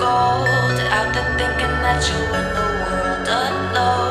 gold out there thinking that you're in the world alone.